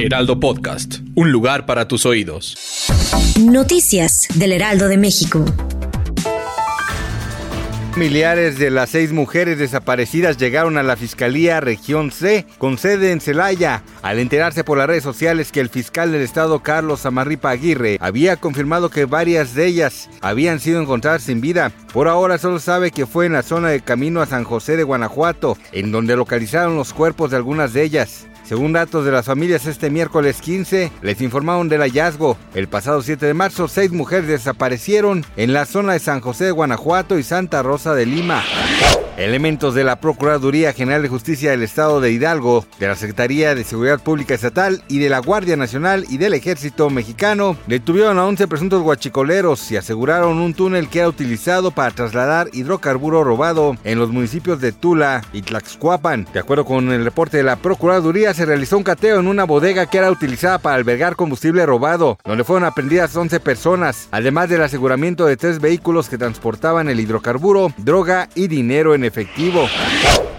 Heraldo Podcast, un lugar para tus oídos. Noticias del Heraldo de México. Familiares de las seis mujeres desaparecidas llegaron a la Fiscalía Región C, con sede en Celaya, al enterarse por las redes sociales que el fiscal del estado Carlos Amarripa Aguirre había confirmado que varias de ellas habían sido encontradas sin vida. Por ahora solo sabe que fue en la zona de camino a San José de Guanajuato, en donde localizaron los cuerpos de algunas de ellas. Según datos de las familias, este miércoles 15 les informaron del hallazgo. El pasado 7 de marzo, seis mujeres desaparecieron en la zona de San José de Guanajuato y Santa Rosa de Lima. Elementos de la Procuraduría General de Justicia del Estado de Hidalgo, de la Secretaría de Seguridad Pública Estatal y de la Guardia Nacional y del Ejército Mexicano detuvieron a 11 presuntos guachicoleros y aseguraron un túnel que era utilizado para trasladar hidrocarburo robado en los municipios de Tula y Tlaxcuapan. De acuerdo con el reporte de la Procuraduría, se realizó un cateo en una bodega que era utilizada para albergar combustible robado, donde fueron aprendidas 11 personas, además del aseguramiento de tres vehículos que transportaban el hidrocarburo, droga y dinero en efectivo.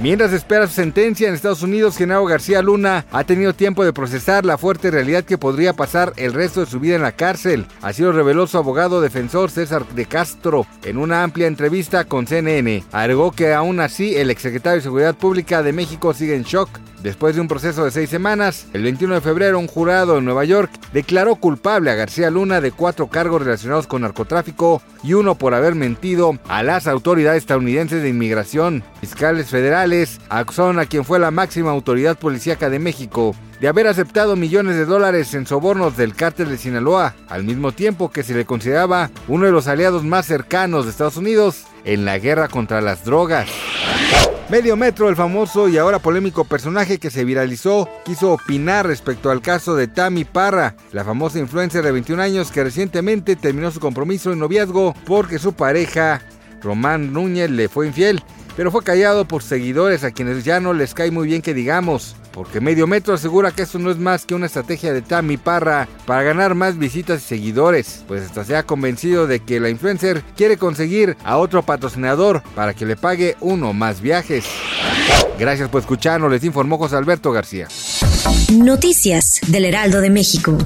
Mientras espera su sentencia en Estados Unidos, Genaro García Luna ha tenido tiempo de procesar la fuerte realidad que podría pasar el resto de su vida en la cárcel. Así lo reveló su abogado defensor César de Castro en una amplia entrevista con CNN. Agregó que aún así el exsecretario de Seguridad Pública de México sigue en shock. Después de un proceso de seis semanas, el 21 de febrero un jurado en Nueva York declaró culpable a García Luna de cuatro cargos relacionados con narcotráfico y uno por haber mentido a las autoridades estadounidenses de inmigración. Fiscales federales acusaron a quien fue la máxima autoridad policíaca de México de haber aceptado millones de dólares en sobornos del cártel de Sinaloa, al mismo tiempo que se le consideraba uno de los aliados más cercanos de Estados Unidos en la guerra contra las drogas. Medio Metro, el famoso y ahora polémico personaje que se viralizó, quiso opinar respecto al caso de Tammy Parra, la famosa influencer de 21 años que recientemente terminó su compromiso en noviazgo porque su pareja, Román Núñez, le fue infiel, pero fue callado por seguidores a quienes ya no les cae muy bien que digamos porque Medio Metro asegura que esto no es más que una estrategia de Tammy Parra para ganar más visitas y seguidores, pues hasta se ha convencido de que la influencer quiere conseguir a otro patrocinador para que le pague uno más viajes. Gracias por escucharnos, les informó José Alberto García. Noticias del Heraldo de México.